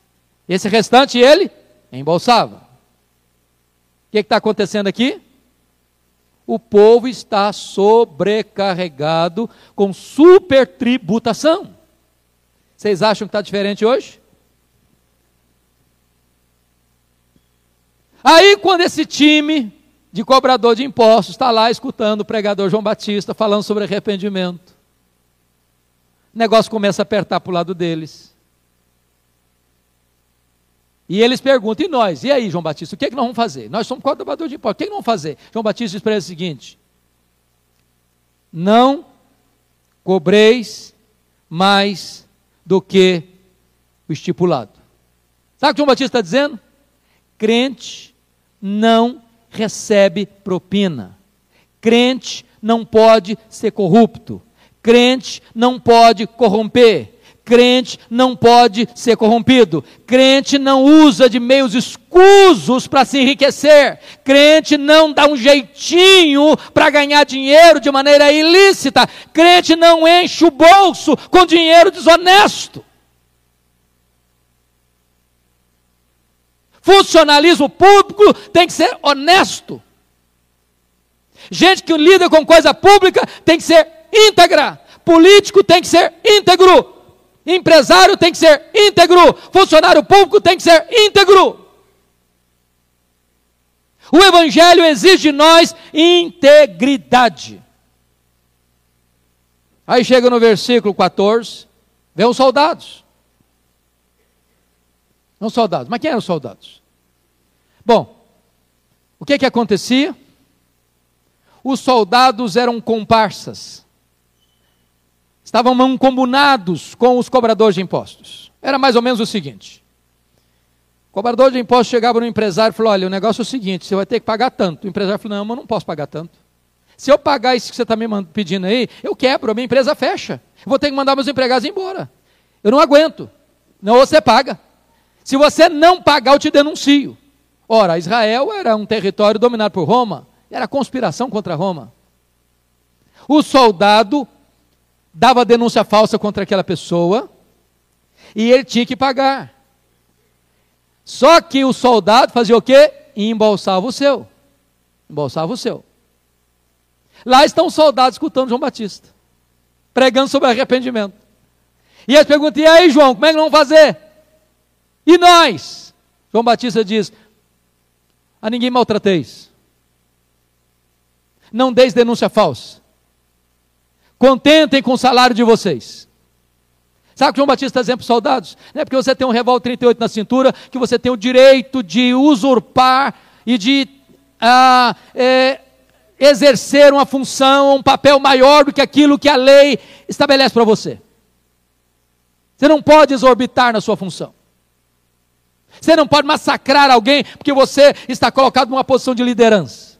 Esse restante ele embolsava. O que está acontecendo aqui? O povo está sobrecarregado com supertributação. Vocês acham que está diferente hoje? Aí, quando esse time de cobrador de impostos está lá escutando o pregador João Batista falando sobre arrependimento, o negócio começa a apertar para o lado deles. E eles perguntam, e nós? E aí, João Batista, o que, é que nós vamos fazer? Nós somos cobradores de impostos, o que, é que nós vamos fazer? João Batista diz para eles o seguinte: Não cobreis mais do que o estipulado. Sabe o que João Batista está dizendo? Crente não recebe propina. Crente não pode ser corrupto. Crente não pode corromper. Crente não pode ser corrompido. Crente não usa de meios escusos para se enriquecer. Crente não dá um jeitinho para ganhar dinheiro de maneira ilícita. Crente não enche o bolso com dinheiro desonesto. Funcionalismo público tem que ser honesto. Gente que lida com coisa pública tem que ser íntegra. Político tem que ser íntegro. Empresário tem que ser íntegro, funcionário público tem que ser íntegro. O Evangelho exige de nós integridade. Aí chega no versículo 14, vê os soldados. Não soldados, mas quem eram os soldados? Bom, o que que acontecia? Os soldados eram comparsas estavam mancomunados com os cobradores de impostos. Era mais ou menos o seguinte: o cobrador de impostos chegava no empresário e falou: Olha, o negócio é o seguinte, você vai ter que pagar tanto. O empresário falou: Não, mas eu não posso pagar tanto. Se eu pagar isso que você está me pedindo aí, eu quebro, a minha empresa fecha. Eu vou ter que mandar meus empregados embora. Eu não aguento. Não, você paga. Se você não pagar, eu te denuncio. Ora, Israel era um território dominado por Roma, era conspiração contra Roma. O soldado dava denúncia falsa contra aquela pessoa e ele tinha que pagar. Só que o soldado fazia o quê? Embolsava o seu. Embolsava o seu. Lá estão os soldados escutando João Batista, pregando sobre arrependimento. E eles perguntam: e aí, João, como é que vamos fazer? E nós? João Batista diz: a ninguém maltrateis. Não deis denúncia falsa. Contentem com o salário de vocês. Sabe o que João Batista está dizendo para os soldados? Não é porque você tem um revólver 38 na cintura que você tem o direito de usurpar e de ah, é, exercer uma função, um papel maior do que aquilo que a lei estabelece para você. Você não pode exorbitar na sua função. Você não pode massacrar alguém porque você está colocado numa posição de liderança.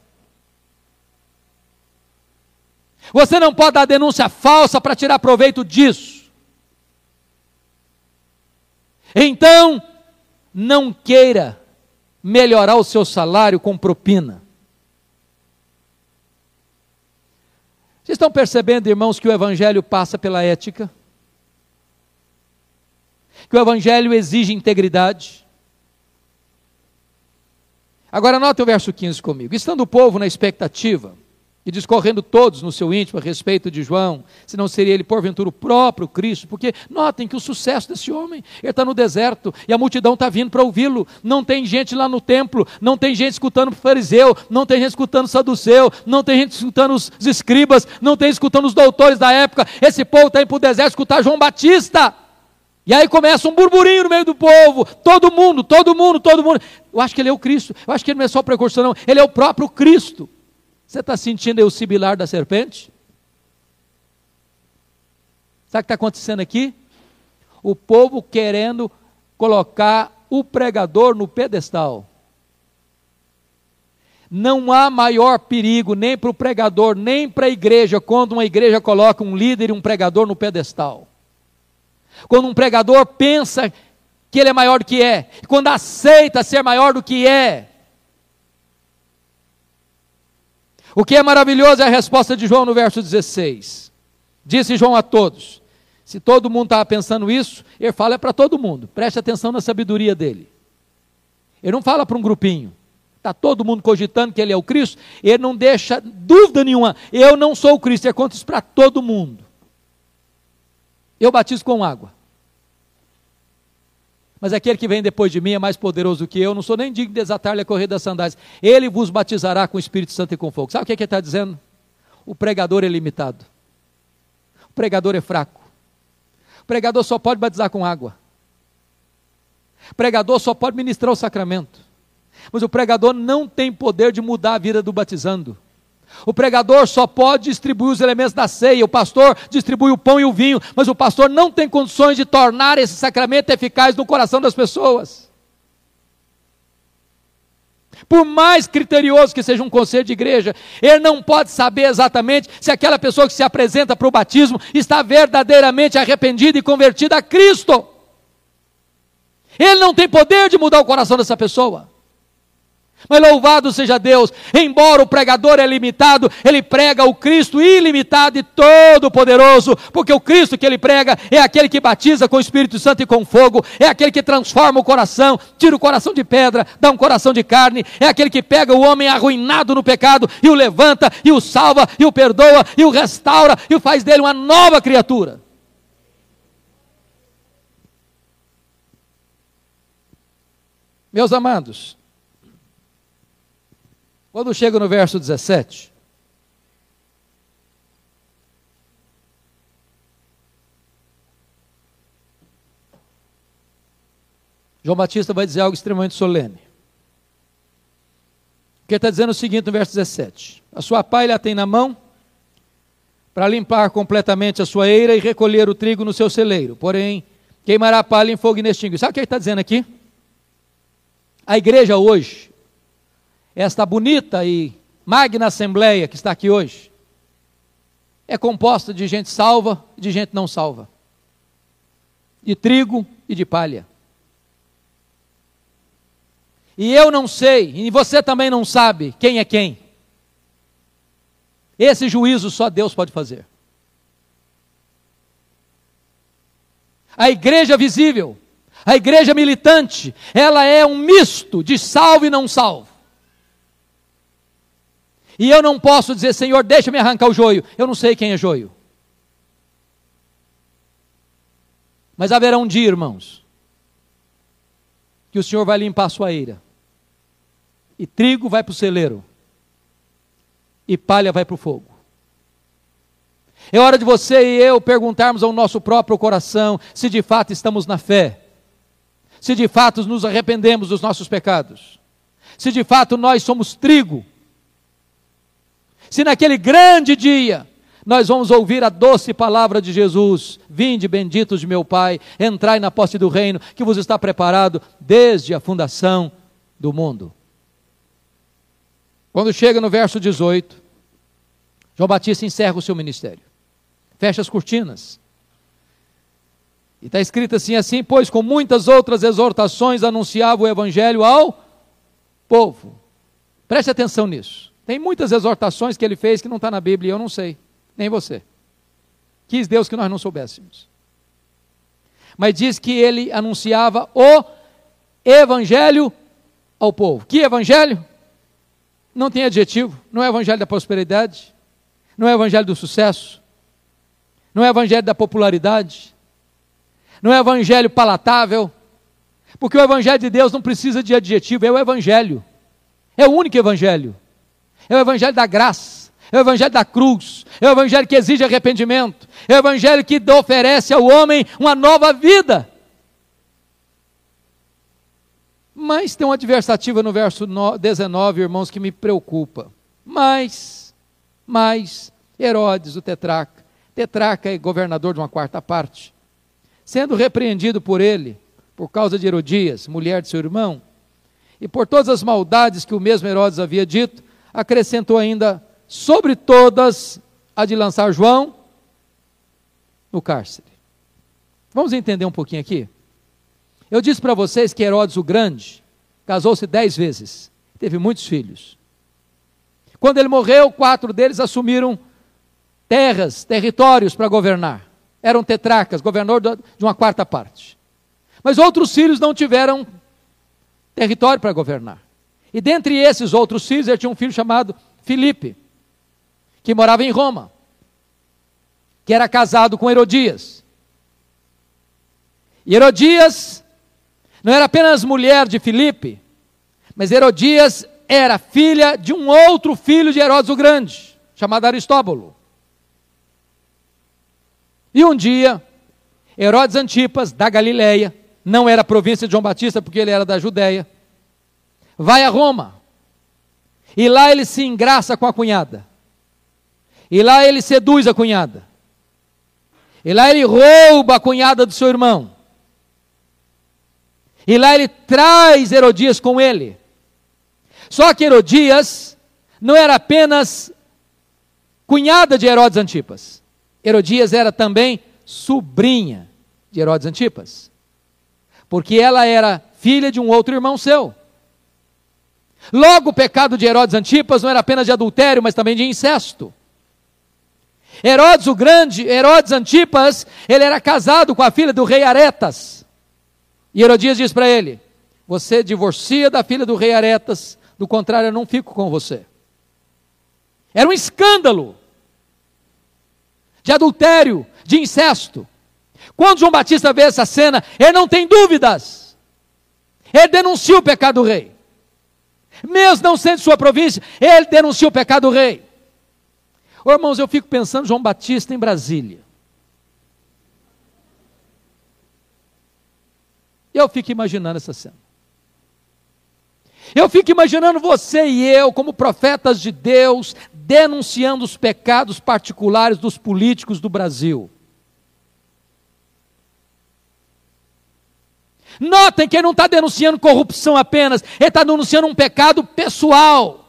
Você não pode dar denúncia falsa para tirar proveito disso. Então, não queira melhorar o seu salário com propina. Vocês estão percebendo, irmãos, que o Evangelho passa pela ética? Que o Evangelho exige integridade? Agora, note o verso 15 comigo. Estando o povo na expectativa, e discorrendo todos no seu íntimo a respeito de João, se não seria ele porventura o próprio Cristo, porque notem que o sucesso desse homem, ele está no deserto e a multidão está vindo para ouvi-lo, não tem gente lá no templo, não tem gente escutando o fariseu, não tem gente escutando o saduceu, não tem gente escutando os, escribas, não tem escutando os doutores da época, esse povo está indo para o deserto escutar João Batista, e aí começa um burburinho no meio do povo, todo mundo, todo mundo, todo mundo, eu acho que ele é o Cristo, eu acho que ele não é só o precursor não, ele é o próprio Cristo, você está sentindo o sibilar da serpente? Sabe o que está acontecendo aqui? O povo querendo colocar o pregador no pedestal. Não há maior perigo nem para o pregador, nem para a igreja, quando uma igreja coloca um líder e um pregador no pedestal. Quando um pregador pensa que ele é maior do que é, quando aceita ser maior do que é. O que é maravilhoso é a resposta de João no verso 16. Disse João a todos: se todo mundo estava pensando isso, ele fala é para todo mundo. Preste atenção na sabedoria dele. Ele não fala para um grupinho. Está todo mundo cogitando que ele é o Cristo. Ele não deixa dúvida nenhuma. Eu não sou o Cristo. Ele conta isso para todo mundo. Eu batizo com água. Mas aquele que vem depois de mim é mais poderoso que eu. Não sou nem digno de desatar-lhe a correr das sandálias. Ele vos batizará com o Espírito Santo e com fogo. Sabe o que, é que ele está dizendo? O pregador é limitado. O pregador é fraco. O pregador só pode batizar com água. O pregador só pode ministrar o sacramento. Mas o pregador não tem poder de mudar a vida do batizando. O pregador só pode distribuir os elementos da ceia, o pastor distribui o pão e o vinho, mas o pastor não tem condições de tornar esse sacramento eficaz no coração das pessoas. Por mais criterioso que seja um conselho de igreja, ele não pode saber exatamente se aquela pessoa que se apresenta para o batismo está verdadeiramente arrependida e convertida a Cristo. Ele não tem poder de mudar o coração dessa pessoa. Mas louvado seja Deus, embora o pregador é limitado, ele prega o Cristo ilimitado e todo-poderoso, porque o Cristo que ele prega é aquele que batiza com o Espírito Santo e com fogo, é aquele que transforma o coração, tira o coração de pedra, dá um coração de carne, é aquele que pega o homem arruinado no pecado e o levanta, e o salva, e o perdoa, e o restaura, e o faz dele uma nova criatura. Meus amados, quando chega no verso 17, João Batista vai dizer algo extremamente solene. Porque está dizendo o seguinte no verso 17: A sua palha tem na mão para limpar completamente a sua eira e recolher o trigo no seu celeiro. Porém, queimará a palha em fogo inextinguível. Sabe o que ele está dizendo aqui? A igreja hoje esta bonita e magna assembleia que está aqui hoje é composta de gente salva e de gente não salva, de trigo e de palha. E eu não sei, e você também não sabe quem é quem. Esse juízo só Deus pode fazer. A igreja visível, a igreja militante, ela é um misto de salvo e não salvo. E eu não posso dizer, Senhor, deixa-me arrancar o joio. Eu não sei quem é joio. Mas haverá um dia, irmãos, que o Senhor vai limpar a sua eira. E trigo vai para o celeiro. E palha vai para o fogo. É hora de você e eu perguntarmos ao nosso próprio coração se de fato estamos na fé. Se de fato nos arrependemos dos nossos pecados. Se de fato nós somos trigo se naquele grande dia nós vamos ouvir a doce palavra de Jesus: Vinde, benditos de meu Pai, entrai na posse do reino que vos está preparado desde a fundação do mundo. Quando chega no verso 18, João Batista encerra o seu ministério, fecha as cortinas. E está escrito assim: assim, pois com muitas outras exortações anunciava o evangelho ao povo. Preste atenção nisso. Tem muitas exortações que ele fez que não está na Bíblia e eu não sei, nem você. Quis Deus que nós não soubéssemos. Mas diz que ele anunciava o evangelho ao povo. Que evangelho? Não tem adjetivo, não é evangelho da prosperidade, não é evangelho do sucesso, não é evangelho da popularidade, não é evangelho palatável, porque o evangelho de Deus não precisa de adjetivo, é o evangelho. É o único evangelho é o evangelho da graça, é o evangelho da cruz, é o evangelho que exige arrependimento, é o evangelho que oferece ao homem uma nova vida. Mas tem uma adversativa no verso 19, irmãos, que me preocupa. Mas, mas, Herodes, o tetraca, tetraca é governador de uma quarta parte, sendo repreendido por ele, por causa de Herodias, mulher de seu irmão, E por todas as maldades que o mesmo Herodes havia dito, acrescentou ainda sobre todas a de lançar João no cárcere. Vamos entender um pouquinho aqui? Eu disse para vocês que Herodes o Grande casou-se dez vezes, teve muitos filhos. Quando ele morreu, quatro deles assumiram terras, territórios para governar. Eram tetracas, governador de uma quarta parte. Mas outros filhos não tiveram território para governar. E dentre esses outros filhos, ele tinha um filho chamado Filipe, que morava em Roma, que era casado com Herodias. E Herodias não era apenas mulher de Filipe, mas Herodias era filha de um outro filho de Herodes o Grande, chamado Aristóbulo. E um dia, Herodes Antipas, da Galileia, não era província de João Batista, porque ele era da Judéia, vai a Roma. E lá ele se engraça com a cunhada. E lá ele seduz a cunhada. E lá ele rouba a cunhada do seu irmão. E lá ele traz Herodias com ele. Só que Herodias não era apenas cunhada de Herodes Antipas. Herodias era também sobrinha de Herodes Antipas. Porque ela era filha de um outro irmão seu. Logo, o pecado de Herodes Antipas não era apenas de adultério, mas também de incesto. Herodes o Grande, Herodes Antipas, ele era casado com a filha do rei Aretas. E Herodias diz para ele: Você divorcia da filha do rei Aretas, do contrário, eu não fico com você. Era um escândalo de adultério, de incesto. Quando João Batista vê essa cena, ele não tem dúvidas. Ele denuncia o pecado do rei. Mesmo não sendo sua província, ele denuncia o pecado do rei. Ô, irmãos, eu fico pensando João Batista em Brasília. Eu fico imaginando essa cena. Eu fico imaginando você e eu, como profetas de Deus, denunciando os pecados particulares dos políticos do Brasil. Notem que ele não está denunciando corrupção apenas, ele está denunciando um pecado pessoal.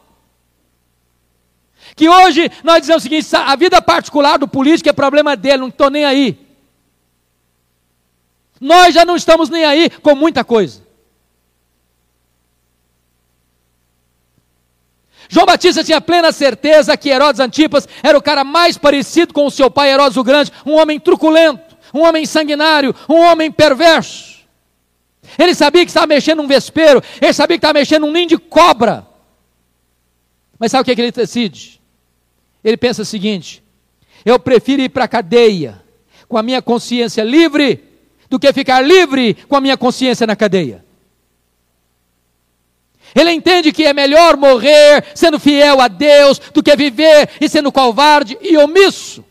Que hoje nós dizemos o seguinte: a vida particular do político é problema dele, não estou nem aí. Nós já não estamos nem aí com muita coisa. João Batista tinha plena certeza que Herodes Antipas era o cara mais parecido com o seu pai Herodes o Grande, um homem truculento, um homem sanguinário, um homem perverso. Ele sabia que estava mexendo num vespeiro, ele sabia que estava mexendo num ninho de cobra. Mas sabe o que, é que ele decide? Ele pensa o seguinte: eu prefiro ir para a cadeia com a minha consciência livre do que ficar livre com a minha consciência na cadeia. Ele entende que é melhor morrer sendo fiel a Deus do que viver e sendo covarde e omisso.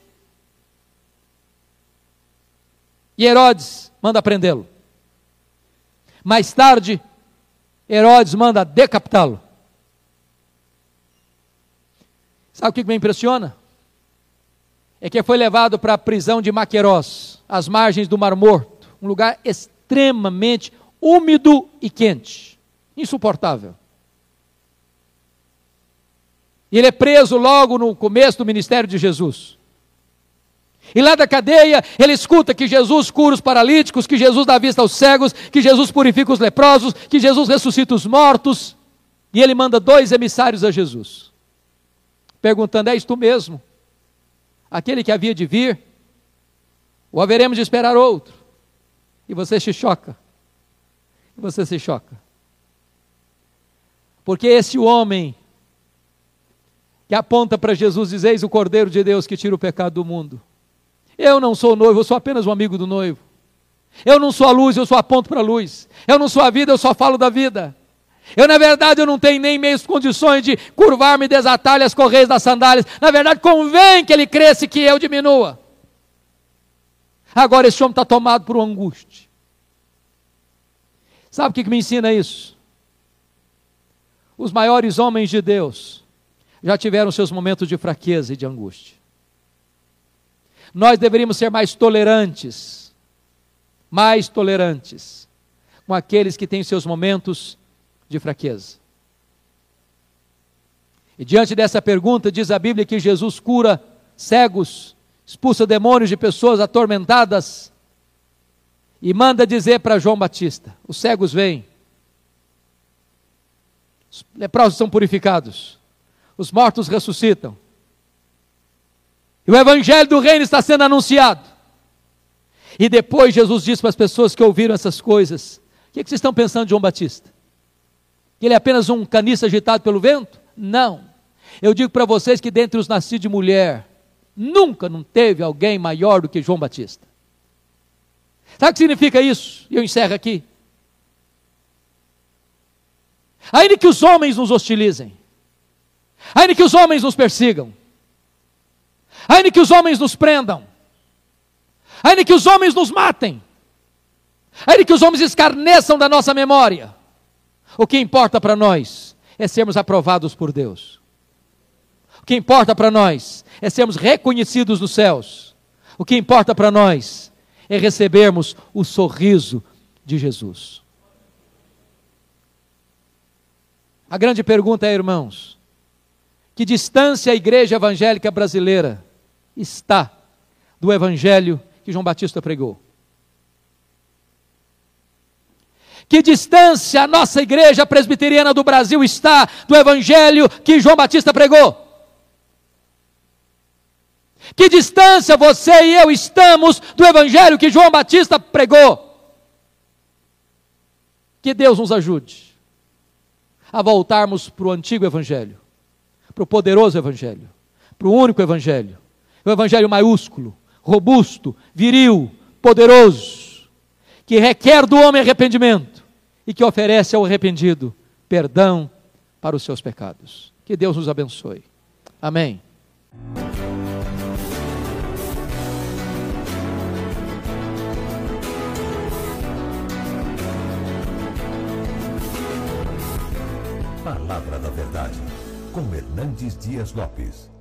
E Herodes manda prendê-lo. Mais tarde, Herodes manda decapitá-lo. Sabe o que me impressiona? É que foi levado para a prisão de Maquerós, às margens do Mar Morto, um lugar extremamente úmido e quente insuportável. E ele é preso logo no começo do ministério de Jesus. E lá da cadeia, ele escuta que Jesus cura os paralíticos, que Jesus dá vista aos cegos, que Jesus purifica os leprosos, que Jesus ressuscita os mortos. E ele manda dois emissários a Jesus, perguntando: És tu mesmo? Aquele que havia de vir? Ou haveremos de esperar outro? E você se choca. E você se choca. Porque esse homem que aponta para Jesus, diz: Eis o Cordeiro de Deus que tira o pecado do mundo. Eu não sou noivo, eu sou apenas um amigo do noivo. Eu não sou a luz, eu só aponto para a luz. Eu não sou a vida, eu só falo da vida. Eu, na verdade, eu não tenho nem meios condições de curvar-me e desatar as correias das sandálias. Na verdade, convém que ele cresça e que eu diminua. Agora, esse homem está tomado por uma angústia. Sabe o que, que me ensina isso? Os maiores homens de Deus já tiveram seus momentos de fraqueza e de angústia. Nós deveríamos ser mais tolerantes, mais tolerantes com aqueles que têm seus momentos de fraqueza? E diante dessa pergunta, diz a Bíblia que Jesus cura cegos, expulsa demônios de pessoas atormentadas e manda dizer para João Batista: os cegos vêm, os leprosos são purificados, os mortos ressuscitam, e o evangelho do reino está sendo anunciado. E depois Jesus disse para as pessoas que ouviram essas coisas: O que, é que vocês estão pensando de João Batista? Que ele é apenas um caniço agitado pelo vento? Não. Eu digo para vocês que dentre os nascidos de mulher, nunca não teve alguém maior do que João Batista. Sabe o que significa isso? E eu encerro aqui. Ainda que os homens nos hostilizem, ainda que os homens nos persigam, ainda que os homens nos prendam, ainda que os homens nos matem, ainda que os homens escarneçam da nossa memória, o que importa para nós é sermos aprovados por Deus. O que importa para nós é sermos reconhecidos nos céus. O que importa para nós é recebermos o sorriso de Jesus. A grande pergunta é, irmãos, que distância a igreja evangélica brasileira está do evangelho que João Batista pregou? Que distância a nossa igreja presbiteriana do Brasil está do evangelho que João Batista pregou? Que distância você e eu estamos do evangelho que João Batista pregou? Que Deus nos ajude a voltarmos para o antigo evangelho, para o poderoso evangelho, para o único evangelho, o evangelho maiúsculo, robusto, viril, poderoso, que requer do homem arrependimento e que oferece ao arrependido perdão para os seus pecados. Que Deus nos abençoe. Amém. Palavra da Verdade, com Hernandes Dias Lopes.